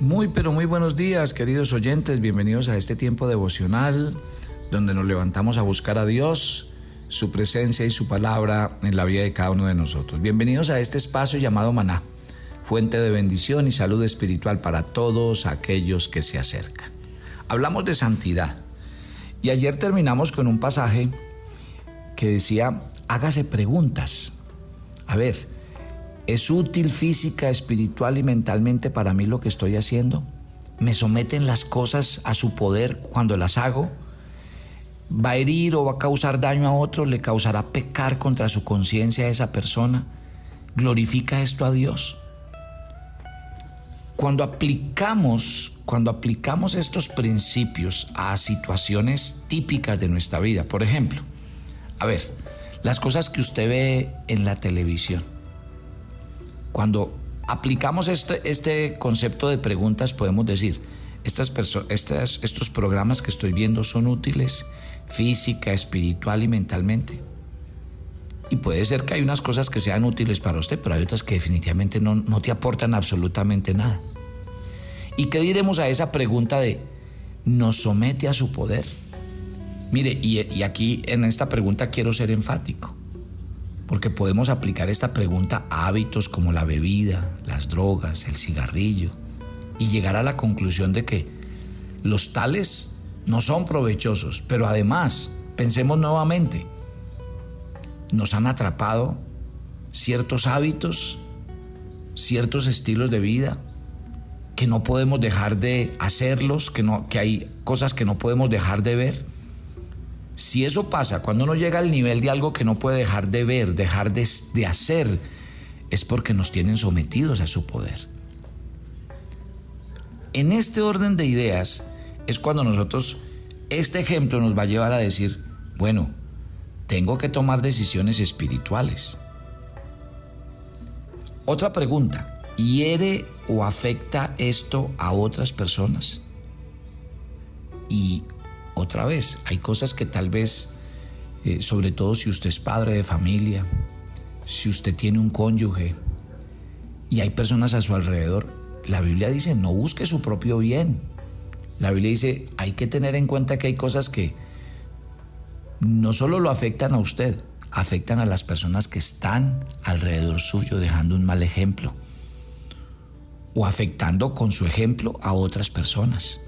Muy pero muy buenos días queridos oyentes, bienvenidos a este tiempo devocional donde nos levantamos a buscar a Dios, su presencia y su palabra en la vida de cada uno de nosotros. Bienvenidos a este espacio llamado Maná, fuente de bendición y salud espiritual para todos aquellos que se acercan. Hablamos de santidad y ayer terminamos con un pasaje que decía, hágase preguntas. A ver, ¿Es útil física, espiritual y mentalmente para mí lo que estoy haciendo? ¿Me someten las cosas a su poder cuando las hago? ¿Va a herir o va a causar daño a otro? ¿Le causará pecar contra su conciencia a esa persona? ¿Glorifica esto a Dios? Cuando aplicamos, cuando aplicamos estos principios a situaciones típicas de nuestra vida, por ejemplo, a ver, las cosas que usted ve en la televisión, cuando aplicamos este, este concepto de preguntas, podemos decir, estas, estas estos programas que estoy viendo son útiles física, espiritual y mentalmente. Y puede ser que hay unas cosas que sean útiles para usted, pero hay otras que definitivamente no, no te aportan absolutamente nada. ¿Y qué diremos a esa pregunta de, ¿nos somete a su poder? Mire, y, y aquí en esta pregunta quiero ser enfático porque podemos aplicar esta pregunta a hábitos como la bebida, las drogas, el cigarrillo, y llegar a la conclusión de que los tales no son provechosos, pero además, pensemos nuevamente, nos han atrapado ciertos hábitos, ciertos estilos de vida, que no podemos dejar de hacerlos, que, no, que hay cosas que no podemos dejar de ver si eso pasa, cuando uno llega al nivel de algo que no puede dejar de ver, dejar de, hacer, es porque nos tienen sometidos a su poder. En este orden de ideas es cuando nosotros, este ejemplo nos va a llevar a decir, bueno, tengo que tomar decisiones espirituales. Otra pregunta, ¿hiere o afecta esto a otras personas? Y otra vez, hay cosas que tal vez, eh, sobre todo si usted es padre de familia, si usted tiene un cónyuge y hay personas a su alrededor, la Biblia dice, no busque su propio bien. La Biblia dice, hay que tener en cuenta que hay cosas que no solo lo afectan a usted, afectan a las personas que están alrededor suyo dejando un mal ejemplo o afectando con su ejemplo a otras personas.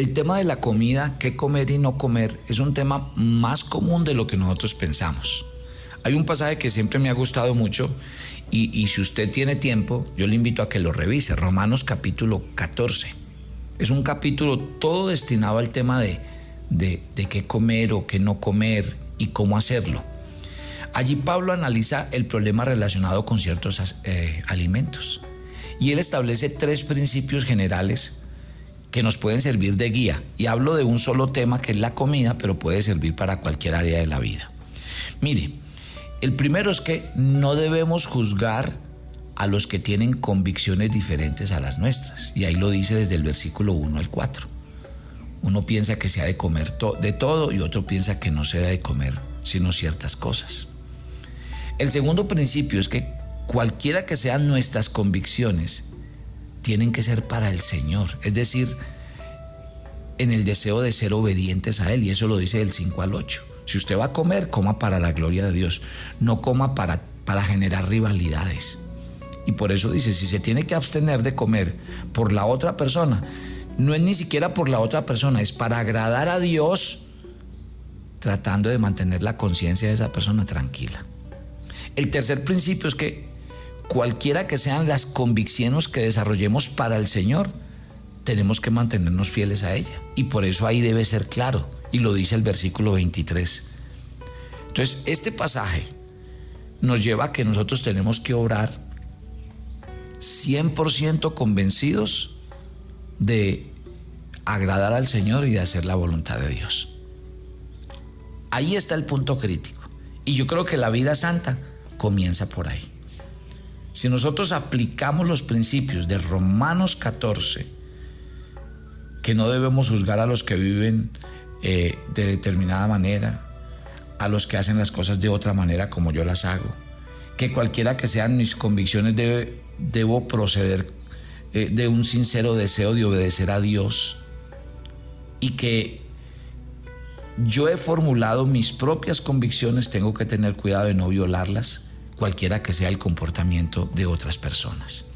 El tema de la comida, qué comer y no comer, es un tema más común de lo que nosotros pensamos. Hay un pasaje que siempre me ha gustado mucho y, si usted tiene tiempo, yo le invito a que lo revise, Romanos capítulo 14. Es un capítulo todo destinado al tema de, qué comer o qué no comer y cómo hacerlo. Allí Pablo analiza el problema relacionado con ciertos eh, alimentos y él establece tres principios generales que nos pueden servir de guía. Y hablo de un solo tema que es la comida, pero puede servir para cualquier área de la vida. Mire, el primero es que no debemos juzgar a los que tienen convicciones diferentes a las nuestras. Y ahí lo dice desde el versículo 1 al 4. Uno piensa que se ha de comer de todo y otro piensa que no se debe de comer sino ciertas cosas. El segundo principio es que cualquiera que sean nuestras convicciones, tienen que ser para el Señor, es decir, en el deseo de ser obedientes a Él, y eso lo dice del 5 al 8. Si usted va a comer, coma para la gloria de Dios, no coma para, para generar rivalidades. Y por eso dice, si se tiene que abstener de comer por la otra persona, no es ni siquiera por la otra persona, es para agradar a Dios, tratando de mantener la conciencia de esa persona tranquila. El tercer principio es que cualquiera que sean las convicciones que desarrollemos para el Señor, tenemos que mantenernos fieles a ella. Y por eso ahí debe ser claro. Y lo dice el versículo 23. Entonces, este pasaje nos lleva a que nosotros tenemos que obrar 100% convencidos de agradar al Señor y de hacer la voluntad de Dios. Ahí está el punto crítico. Y yo creo que la vida santa comienza por ahí. Si nosotros aplicamos los principios de Romanos 14, que no debemos juzgar a los que viven eh, de determinada manera, a los que hacen las cosas de otra manera como yo las hago, que cualquiera que sean mis convicciones debo proceder eh, de un sincero deseo de obedecer a Dios y que yo he formulado mis propias convicciones, tengo que tener cuidado de no violarlas, cualquiera que sea el comportamiento de otras personas.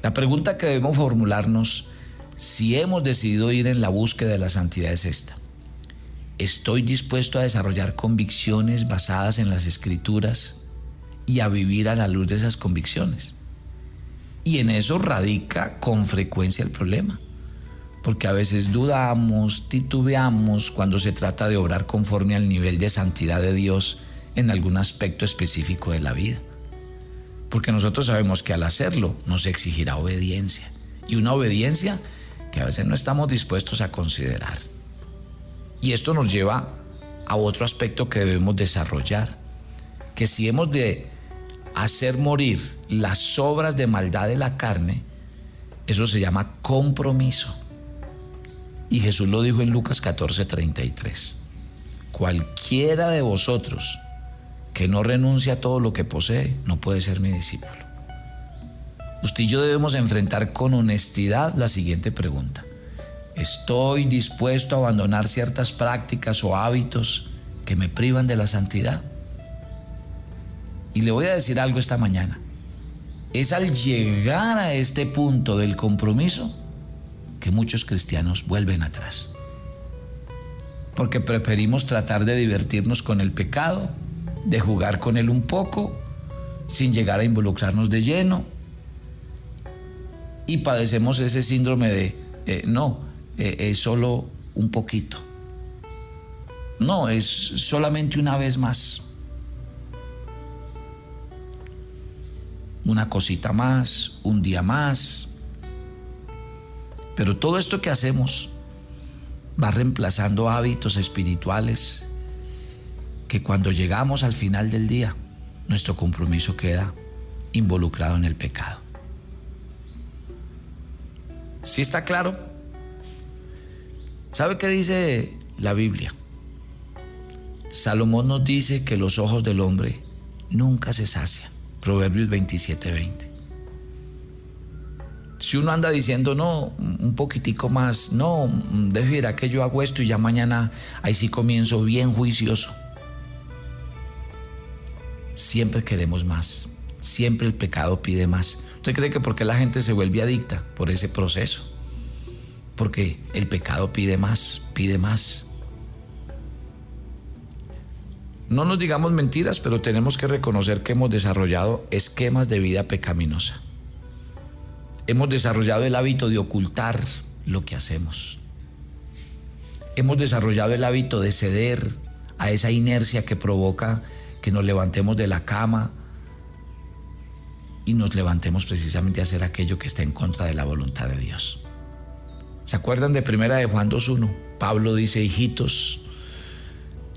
La pregunta que debemos formularnos si hemos decidido ir en la búsqueda de la santidad es esta. ¿Estoy dispuesto a desarrollar convicciones basadas en las escrituras y a vivir a la luz de esas convicciones? Y en eso radica con frecuencia el problema, porque a veces dudamos, titubeamos cuando se trata de obrar conforme al nivel de santidad de Dios en algún aspecto específico de la vida. Porque nosotros sabemos que al hacerlo nos exigirá obediencia, y una obediencia que a veces no estamos dispuestos a considerar. Y esto nos lleva a otro aspecto que debemos desarrollar, que si hemos de hacer morir las obras de maldad de la carne, eso se llama compromiso. Y Jesús lo dijo en Lucas 14:33. Cualquiera de vosotros que no renuncie a todo lo que posee, no puede ser mi discípulo. Usted y yo debemos enfrentar con honestidad la siguiente pregunta. ¿Estoy dispuesto a abandonar ciertas prácticas o hábitos que me privan de la santidad? Y le voy a decir algo esta mañana. Es al llegar a este punto del compromiso que muchos cristianos vuelven atrás. Porque preferimos tratar de divertirnos con el pecado, de jugar con él un poco, sin llegar a involucrarnos de lleno. Y padecemos ese síndrome de, eh, no, eh, es solo un poquito. No, es solamente una vez más. Una cosita más, un día más. Pero todo esto que hacemos va reemplazando hábitos espirituales que cuando llegamos al final del día, nuestro compromiso queda involucrado en el pecado. ¿Sí está claro? ¿Sabe qué dice la Biblia? Salomón nos dice que los ojos del hombre nunca se sacian. Proverbios 27:20. Si uno anda diciendo, no, un poquitico más, no, de que yo hago esto y ya mañana ahí sí comienzo bien juicioso. Siempre queremos más, siempre el pecado pide más. ¿Usted cree que porque la gente se vuelve adicta por ese proceso? porque el pecado pide más, pide más. No nos digamos mentiras, pero tenemos que reconocer que hemos desarrollado esquemas de vida pecaminosa. Hemos desarrollado el hábito de ocultar lo que hacemos. Hemos desarrollado el hábito de ceder a esa inercia que provoca que nos levantemos de la cama y nos levantemos precisamente a hacer aquello que está en contra de la voluntad de Dios. ¿Se acuerdan de primera de Juan 2.1? Pablo dice, hijitos,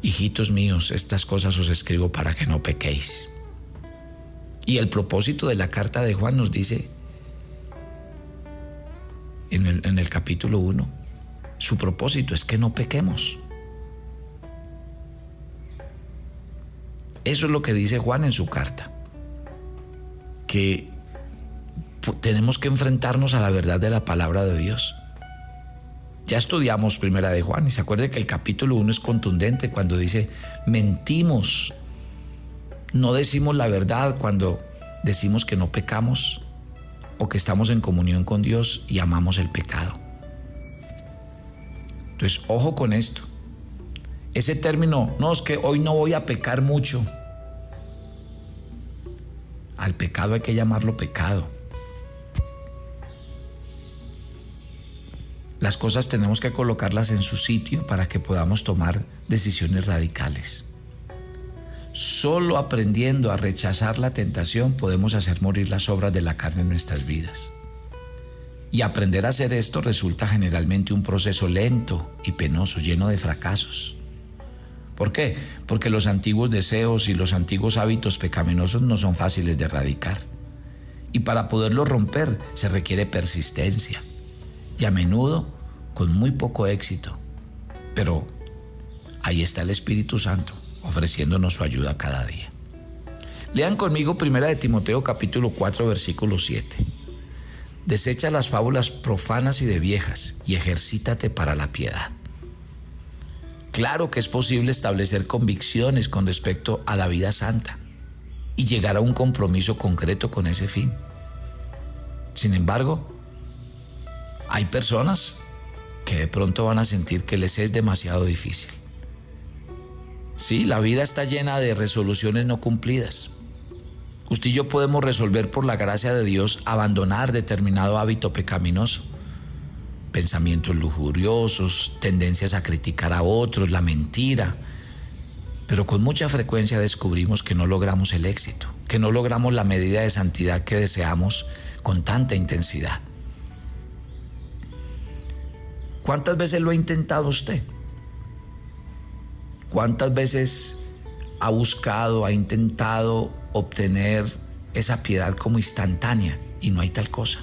hijitos míos, estas cosas os escribo para que no pequéis. Y el propósito de la carta de Juan nos dice en el, en el capítulo 1, su propósito es que no pequemos. Eso es lo que dice Juan en su carta, que tenemos que enfrentarnos a la verdad de la palabra de Dios. Ya estudiamos Primera de Juan y se acuerde que el capítulo 1 es contundente cuando dice, mentimos, no decimos la verdad cuando decimos que no pecamos o que estamos en comunión con Dios y amamos el pecado. Entonces, ojo con esto. Ese término, no, es que hoy no voy a pecar mucho. Al pecado hay que llamarlo pecado. Las cosas tenemos que colocarlas en su sitio para que podamos tomar decisiones radicales. Solo aprendiendo a rechazar la tentación podemos hacer morir las obras de la carne en nuestras vidas. Y aprender a hacer esto resulta generalmente un proceso lento y penoso, lleno de fracasos. ¿Por qué? Porque los antiguos deseos y los antiguos hábitos pecaminosos no son fáciles de erradicar. Y para poderlos romper se requiere persistencia y a menudo con muy poco éxito. Pero ahí está el Espíritu Santo ofreciéndonos su ayuda cada día. Lean conmigo primera de Timoteo capítulo 4 versículo 7. Desecha las fábulas profanas y de viejas y ejercítate para la piedad. Claro que es posible establecer convicciones con respecto a la vida santa y llegar a un compromiso concreto con ese fin. Sin embargo, hay personas que de pronto van a sentir que les es demasiado difícil. Sí, la vida está llena de resoluciones no cumplidas. Usted y yo podemos resolver por la gracia de Dios abandonar determinado hábito pecaminoso pensamientos lujuriosos, tendencias a criticar a otros, la mentira. Pero con mucha frecuencia descubrimos que no logramos el éxito, que no logramos la medida de santidad que deseamos con tanta intensidad. ¿Cuántas veces lo ha intentado usted? ¿Cuántas veces ha buscado, ha intentado obtener esa piedad como instantánea y no hay tal cosa?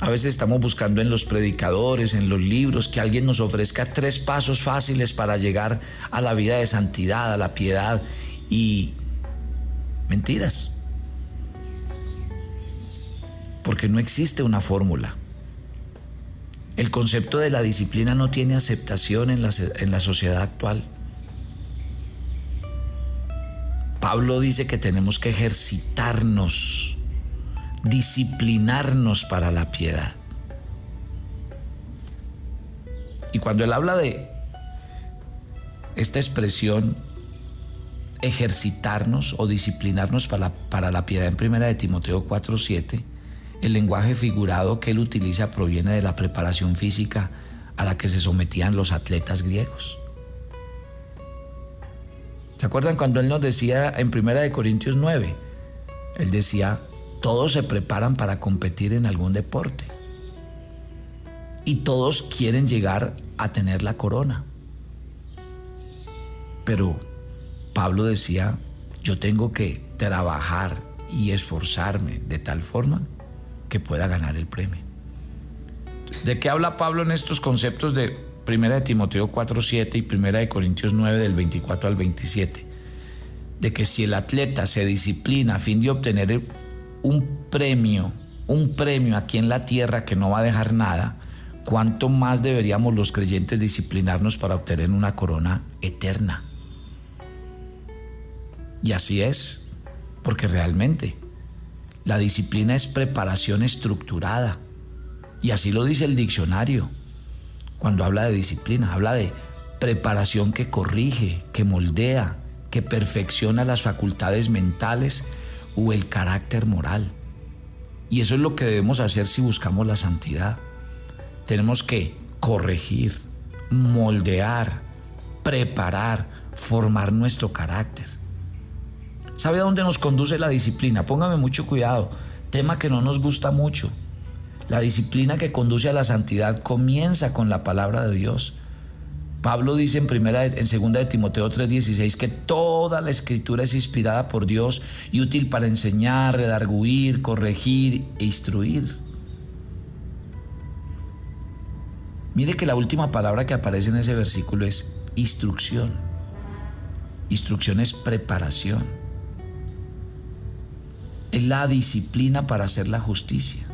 A veces estamos buscando en los predicadores, en los libros, que alguien nos ofrezca tres pasos fáciles para llegar a la vida de santidad, a la piedad y mentiras. Porque no existe una fórmula. El concepto de la disciplina no tiene aceptación en la, en la sociedad actual. Pablo dice que tenemos que ejercitarnos disciplinarnos para la piedad. Y cuando él habla de esta expresión, ejercitarnos o disciplinarnos para para la piedad en primera de Timoteo 4:7, el lenguaje figurado que él utiliza proviene de la preparación física a la que se sometían los atletas griegos. ¿Se acuerdan cuando él nos decía en primera de Corintios 9? Él decía, todos se preparan para competir en algún deporte. Y todos quieren llegar a tener la corona. Pero Pablo decía, yo tengo que trabajar y esforzarme de tal forma que pueda ganar el premio. ¿De qué habla Pablo en estos conceptos de 1 de Timoteo 4.7 y 1 de Corintios 9 del 24 al 27? De que si el atleta se disciplina a fin de obtener un premio, un premio aquí en la tierra que no va a dejar nada, ¿cuánto más deberíamos los creyentes disciplinarnos para obtener una corona eterna? Y así es, porque realmente la disciplina es preparación estructurada. Y así lo dice el diccionario. Cuando habla de disciplina, habla de preparación que corrige, que moldea, que perfecciona las facultades mentales el carácter moral. Y eso es lo que debemos hacer si buscamos la santidad. Tenemos que corregir, moldear, preparar, formar nuestro carácter. ¿Sabe a dónde nos conduce la disciplina? Póngame mucho cuidado. Tema que no nos gusta mucho. La disciplina que conduce a la santidad comienza con la palabra de Dios. Pablo dice en primera en segunda de Timoteo 3:16 que toda la escritura es inspirada por Dios y útil para enseñar, redarguir, corregir e instruir. Mire que la última palabra que aparece en ese versículo es instrucción. Instrucción es preparación. Es la disciplina para hacer la justicia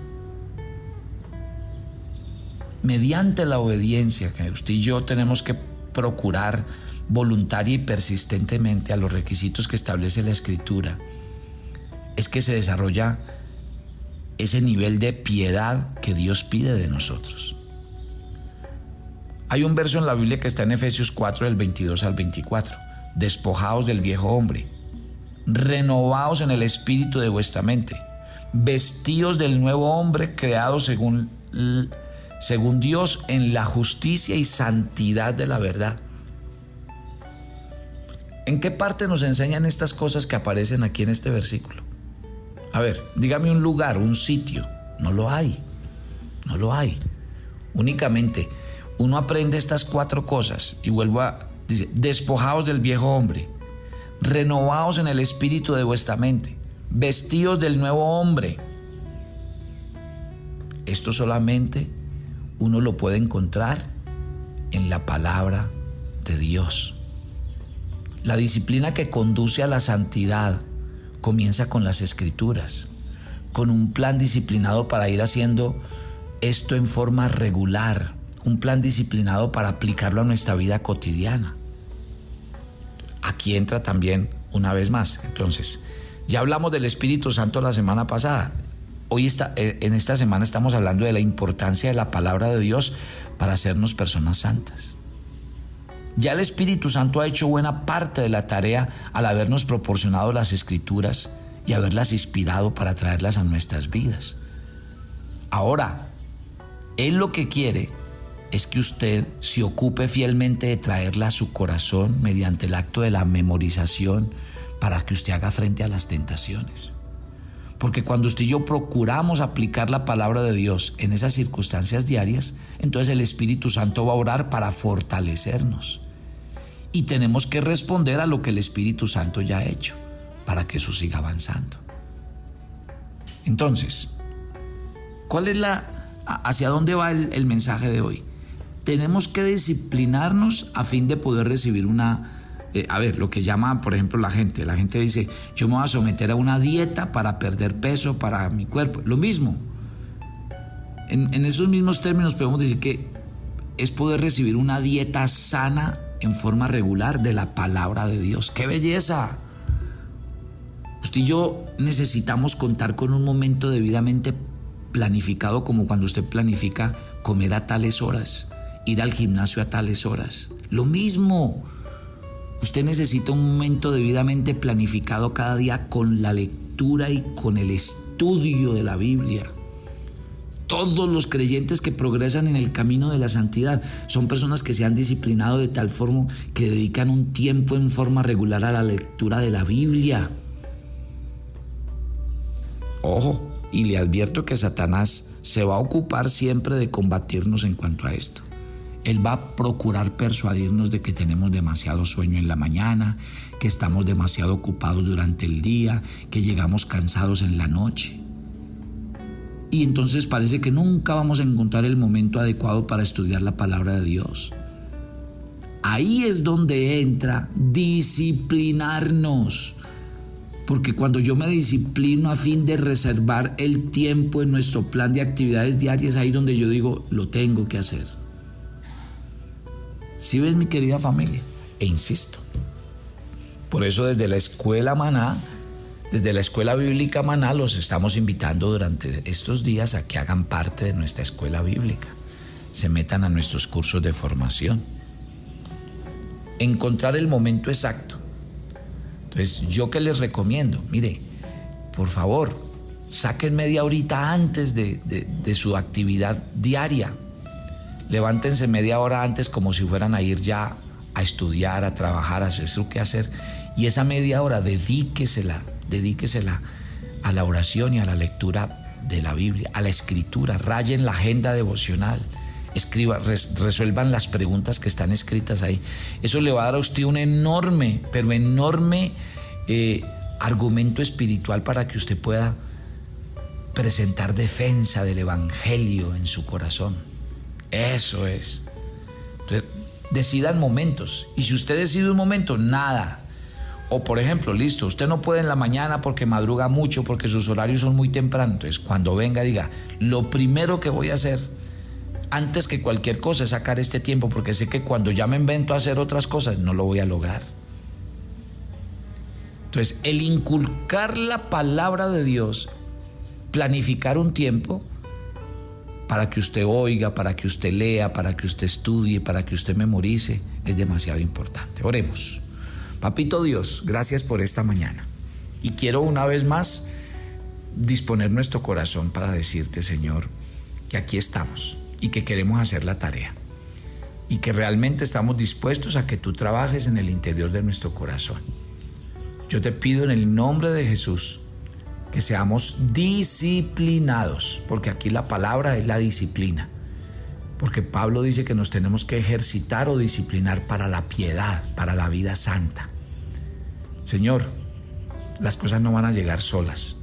mediante la obediencia que usted y yo tenemos que procurar voluntaria y persistentemente a los requisitos que establece la escritura, es que se desarrolla ese nivel de piedad que Dios pide de nosotros. Hay un verso en la Biblia que está en Efesios 4 del 22 al 24. Despojaos del viejo hombre, renovaos en el espíritu de vuestra mente, vestíos del nuevo hombre creado según según Dios, en la justicia y santidad de la verdad. ¿En qué parte nos enseñan estas cosas que aparecen aquí en este versículo? A ver, dígame un lugar, un sitio. No lo hay. No lo hay. Únicamente uno aprende estas cuatro cosas y vuelvo a decir, despojaos del viejo hombre, renovaos en el espíritu de vuestra mente, vestidos del nuevo hombre. Esto solamente uno lo puede encontrar en la palabra de Dios. La disciplina que conduce a la santidad comienza con las escrituras, con un plan disciplinado para ir haciendo esto en forma regular, un plan disciplinado para aplicarlo a nuestra vida cotidiana. Aquí entra también una vez más. Entonces, ya hablamos del Espíritu Santo la semana pasada. Hoy está, eh, en esta semana estamos hablando de la importancia de la palabra de Dios para hacernos personas santas. Ya el Espíritu Santo ha hecho buena parte de la tarea al habernos proporcionado las escrituras y haberlas inspirado para traerlas a nuestras vidas. Ahora, Él lo que quiere es que usted se ocupe fielmente de traerla a su corazón mediante el acto de la memorización para que usted haga frente a las tentaciones. Porque cuando usted y yo procuramos aplicar la palabra de Dios en esas circunstancias diarias, entonces el Espíritu Santo va a orar para fortalecernos. Y tenemos que responder a lo que el Espíritu Santo ya ha hecho para que eso siga avanzando. Entonces, ¿cuál es la hacia dónde va el, mensaje de hoy? Tenemos que disciplinarnos a fin de poder recibir una eh, a ver, lo que llama, por ejemplo, la gente. La gente dice, yo me voy a someter a una dieta para perder peso, para mi cuerpo. Lo mismo. En, en esos mismos términos podemos decir que es poder recibir una dieta sana en forma regular de la palabra de Dios. ¡Qué belleza! Usted y yo necesitamos contar con un momento debidamente planificado como cuando usted planifica comer a tales horas, ir al gimnasio a tales horas. Lo mismo. Usted necesita un momento debidamente planificado cada día con la lectura y con el estudio de la Biblia. Todos los creyentes que progresan en el camino de la santidad son personas que se han disciplinado de tal forma que dedican un tiempo en forma regular a la lectura de la Biblia. Ojo, y le advierto que Satanás se va a ocupar siempre de combatirnos en cuanto a esto. Él va a procurar persuadirnos de que tenemos demasiado sueño en la mañana, que estamos demasiado ocupados durante el día, que llegamos cansados en la noche. Y entonces parece que nunca vamos a encontrar el momento adecuado para estudiar la palabra de Dios. Ahí es donde entra disciplinarnos. Porque cuando yo me disciplino a fin de reservar el tiempo en nuestro plan de actividades diarias, ahí donde yo digo, lo tengo que hacer. Si ¿Sí ven mi querida familia, e insisto. Por eso desde la escuela Maná, desde la escuela bíblica Maná, los estamos invitando durante estos días a que hagan parte de nuestra escuela bíblica, se metan a nuestros cursos de formación. Encontrar el momento exacto entonces, ¿yo qué les recomiendo? Mire, por favor, saquen media horita antes de, su actividad diaria. Levántense media hora antes como si fueran a ir ya a estudiar, a trabajar, a hacer su hacer. Y esa media hora dedíquesela, dedíquesela a la oración y a la lectura de la Biblia, a la escritura, rayen la agenda devocional, escriba, resuelvan las preguntas que están escritas ahí. Eso le va a dar a usted un enorme, pero enorme eh, argumento espiritual para que usted pueda presentar defensa del Evangelio en su corazón. Eso es. Entonces, decidan momentos. Y si usted decide un momento, nada. O por ejemplo, listo, usted no puede en la mañana porque madruga mucho, porque sus horarios son muy tempranos. Entonces, cuando venga, diga, lo primero que voy a hacer antes que cualquier cosa es sacar este tiempo porque sé que cuando ya me invento a hacer otras cosas no lo voy a lograr. Entonces, el inculcar la palabra de Dios, planificar un tiempo para que usted oiga, para que usted lea, para que usted estudie, para que usted memorice, es demasiado importante. Oremos. Papito Dios, gracias por esta mañana. Y quiero una vez más disponer nuestro corazón para decirte, Señor, que aquí estamos y que queremos hacer la tarea. Y que realmente estamos dispuestos a que tú trabajes en el interior de nuestro corazón. Yo te pido en el nombre de Jesús que seamos disciplinados, porque aquí la palabra es la disciplina. Porque Pablo dice que nos tenemos que ejercitar o disciplinar para la piedad, para la vida santa. Señor, las cosas no van a llegar solas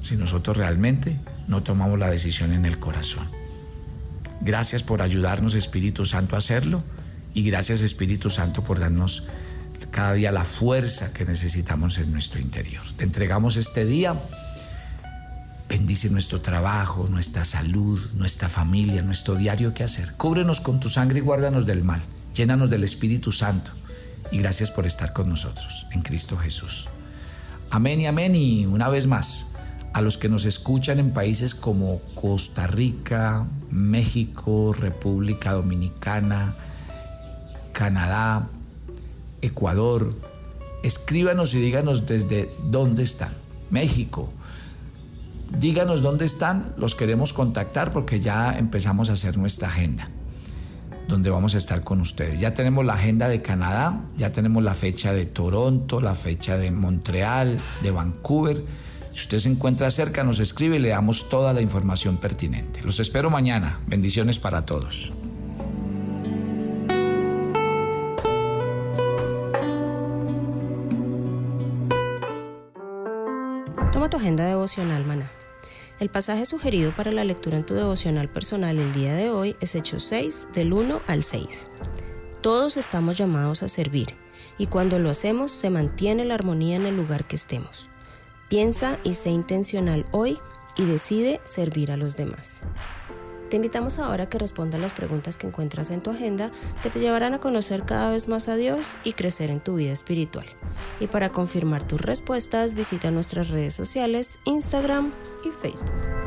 si nosotros realmente no tomamos la decisión en el corazón. Gracias por ayudarnos, Espíritu Santo, a hacerlo. Y gracias, Espíritu Santo, por darnos cada día la fuerza que necesitamos en nuestro interior. Te entregamos este día. Bendice nuestro trabajo, nuestra salud, nuestra familia, nuestro diario que hacer. Cúbrenos con tu sangre y guárdanos del mal. Llénanos del Espíritu Santo. Y gracias por estar con nosotros en Cristo Jesús. Amén y amén. Y una vez más, a los que nos escuchan en países como Costa Rica, México, República Dominicana, Canadá, Ecuador, escríbanos y díganos desde dónde están. México, díganos dónde están, los queremos contactar porque ya empezamos a hacer nuestra agenda, donde vamos a estar con ustedes. Ya tenemos la agenda de Canadá, ya tenemos la fecha de Toronto, la fecha de Montreal, de Vancouver. Si usted se encuentra cerca, nos escribe y le damos toda la información pertinente. Los espero mañana. Bendiciones para todos. Toma tu agenda devocional, maná. El pasaje sugerido para la lectura en tu devocional personal el día de hoy es Hechos 6, del 1 al 6. Todos estamos llamados a servir, y cuando lo hacemos se mantiene la armonía en el lugar que estemos. Piensa y sé intencional hoy y decide servir a los demás. Te invitamos ahora a que respondas las preguntas que encuentras en tu agenda que te llevarán a conocer cada vez más a Dios y crecer en tu vida espiritual. Y para confirmar tus respuestas, visita nuestras redes sociales, Instagram y Facebook.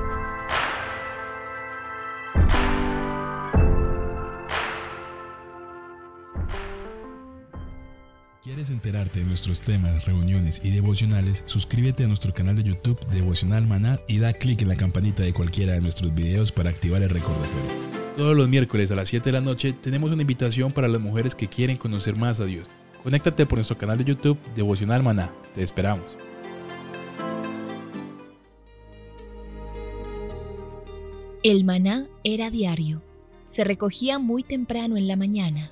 ¿Quieres enterarte de nuestros temas, reuniones y devocionales? Suscríbete a nuestro canal de YouTube Devocional Maná y da clic en la campanita de cualquiera de nuestros videos para activar el recordatorio. Todos los miércoles a las 7 de la noche tenemos una invitación para las mujeres que quieren conocer más a Dios. Conéctate por nuestro canal de YouTube Devocional Maná. Te esperamos. El maná era diario. Se recogía muy temprano en la mañana